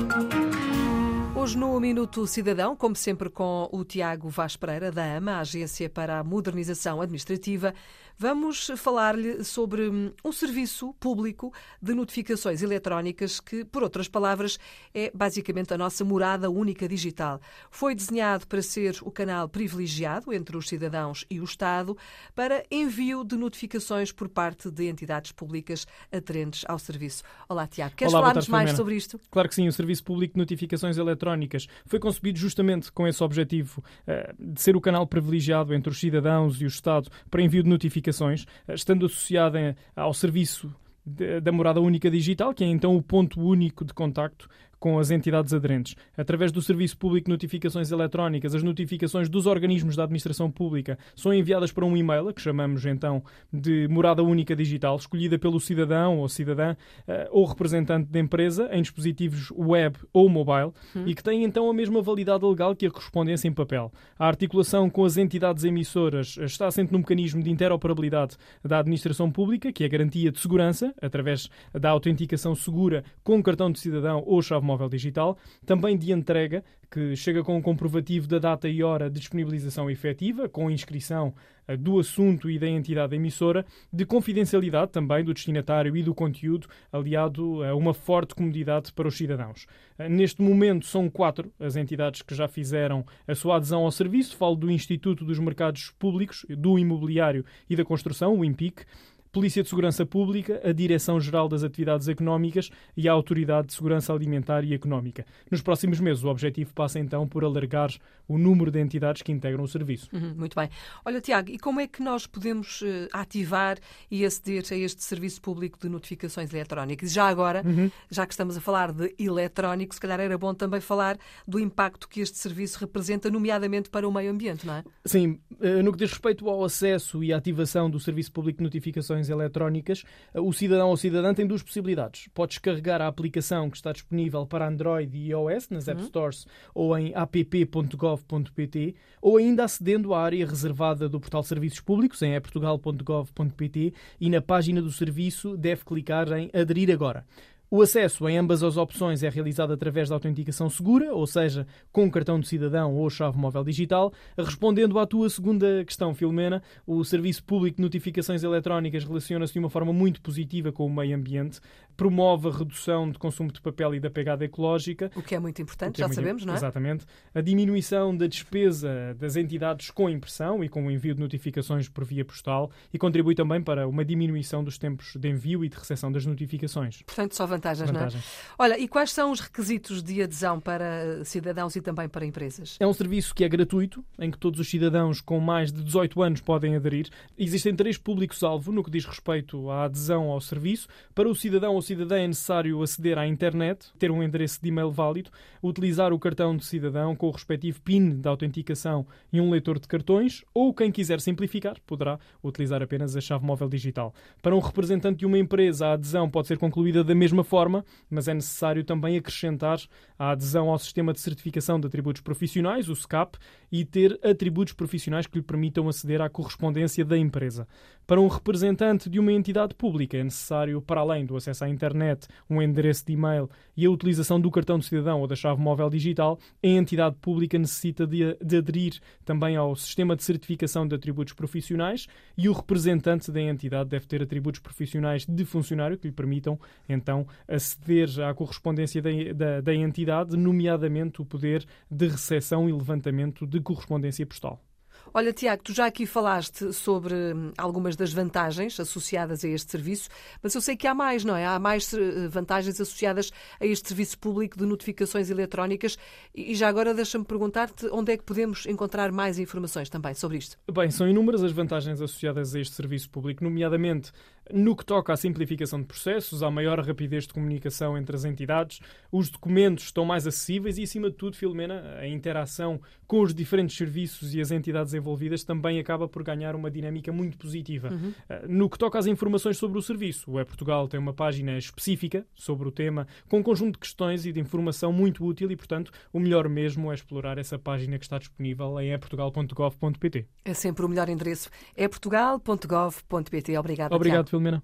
Thank you. Estamos no Minuto Cidadão, como sempre com o Tiago Vaz Pereira, da AMA, Agência para a Modernização Administrativa. Vamos falar-lhe sobre hum, um serviço público de notificações eletrónicas que, por outras palavras, é basicamente a nossa morada única digital. Foi desenhado para ser o canal privilegiado entre os cidadãos e o Estado para envio de notificações por parte de entidades públicas aderentes ao serviço. Olá, Tiago. Queres falar-nos mais Filomena. sobre isto? Claro que sim, o Serviço Público de Notificações Eletrónicas foi concebido justamente com esse objetivo eh, de ser o canal privilegiado entre os cidadãos e o Estado para envio de notificações, eh, estando associada ao serviço da morada única digital, que é então o ponto único de contacto com as entidades aderentes. Através do Serviço Público de Notificações Eletrónicas, as notificações dos organismos da administração pública são enviadas para um e-mail, que chamamos então de morada única digital, escolhida pelo cidadão ou cidadã eh, ou representante da empresa em dispositivos web ou mobile e que tem então a mesma validade legal que a correspondência em papel. A articulação com as entidades emissoras está assente no mecanismo de interoperabilidade da administração pública, que é a garantia de segurança, através da autenticação segura com cartão de cidadão ou chave móvel digital, também de entrega, que chega com um comprovativo da data e hora de disponibilização efetiva, com inscrição eh, do assunto e da entidade emissora, de confidencialidade também do destinatário e do conteúdo, aliado a uma forte comodidade para os cidadãos. Eh, Neste momento são quatro as entidades que já fizeram a sua adesão ao serviço. Falo do Instituto dos Mercados Públicos, do Imobiliário e da Construção, o IMPIC, Polícia de Segurança Pública, a Direção-Geral das Atividades Económicas e a Autoridade de Segurança Alimentar e Económica. Nos próximos meses, o objetivo passa então por alargar o número de entidades que integram o serviço. Uhum, muito bem. Olha, Tiago, e como é que nós podemos eh, ativar e aceder a este serviço público de notificações eletrónicas? Já agora, já que estamos a falar de eletrónico, se calhar era bom também falar do impacto que este serviço representa, nomeadamente para o meio ambiente, não é? Sim, eh, no que diz respeito ao acesso e à ativação do Serviço Público de Notificações Eletrónicas, eh, o cidadão ou cidadã tem duas possibilidades. Pode descarregar a aplicação que está disponível para Android e iOS nas App Stores ou em app.gov.pt ou ainda acedendo à área reservada do portal Serviços Públicos em portugal.gov.pt e na página do serviço deve clicar em Aderir agora. O acesso em ambas as opções é realizado através da autenticação segura, ou seja, com cartão de cidadão ou chave móvel digital. Respondendo à tua segunda questão, Filomena, o Serviço Público de Notificações Eletrónicas relaciona-se de uma forma muito positiva com o meio ambiente, promove a redução de consumo de papel e da pegada ecológica, O que é muito importante, é já muito- sabemos, não é? Exatamente. A diminuição da despesa das entidades com impressão e com o envio de notificações por via postal e contribui também para uma diminuição dos tempos de envio e de recepção das notificações. Portanto, só vantagens, não é? Olha, e quais são os requisitos de adesão para cidadãos e também para empresas? É um serviço que é gratuito, em que todos os cidadãos com mais de 18 anos podem aderir. Existem três públicos-alvo no que diz respeito à adesão ao serviço. Para o cidadão ou cidadã é necessário aceder à internet, ter um endereço de e-mail válido, utilizar o cartão de cidadão com o respectivo PIN da autenticação e um leitor de cartões, ou quem quiser simplificar poderá utilizar apenas a chave móvel digital. Para um representante de uma empresa, a adesão pode ser concluída da mesma forma, mas é necessário também acrescentar a adesão ao sistema de certificação de atributos profissionais, o SCAP, e ter atributos profissionais que lhe permitam aceder à correspondência da empresa. Para um representante de uma entidade pública, é necessário, para além do acesso à internet, um endereço de e-mail e a utilização do cartão de cidadão ou da chave móvel digital, a entidade pública necessita de, de aderir também ao sistema de certificação de atributos profissionais e o representante da entidade deve ter atributos profissionais de funcionário que lhe permitam, então, aceder à correspondência da, da, da entidade, nomeadamente o poder de recepção e levantamento de correspondência postal. Olha, Tiago, tu já aqui falaste sobre hum, algumas das vantagens associadas a este serviço, mas eu sei que há mais, não é? Há mais eh, vantagens associadas a este serviço público de notificações eletrónicas e já agora deixa-me perguntar-te onde é que podemos encontrar mais informações também sobre isto. Bem, são inúmeras as vantagens associadas a este serviço público, nomeadamente no que toca à simplificação de processos, à maior rapidez de comunicação entre as entidades, os documentos estão mais acessíveis e, acima de tudo, Filomena, a interação com os diferentes serviços e as entidades envolvidas também acaba por ganhar uma dinâmica muito positiva. Uh, No que toca às informações sobre o serviço, o E-Portugal tem uma página específica sobre o tema, com um conjunto de questões e de informação muito útil e, portanto, o melhor mesmo é explorar essa página que está disponível em eportugal.gov.pt. É sempre o melhor endereço. É portugal.gov.pt. Obrigado, Tiago. Filomena.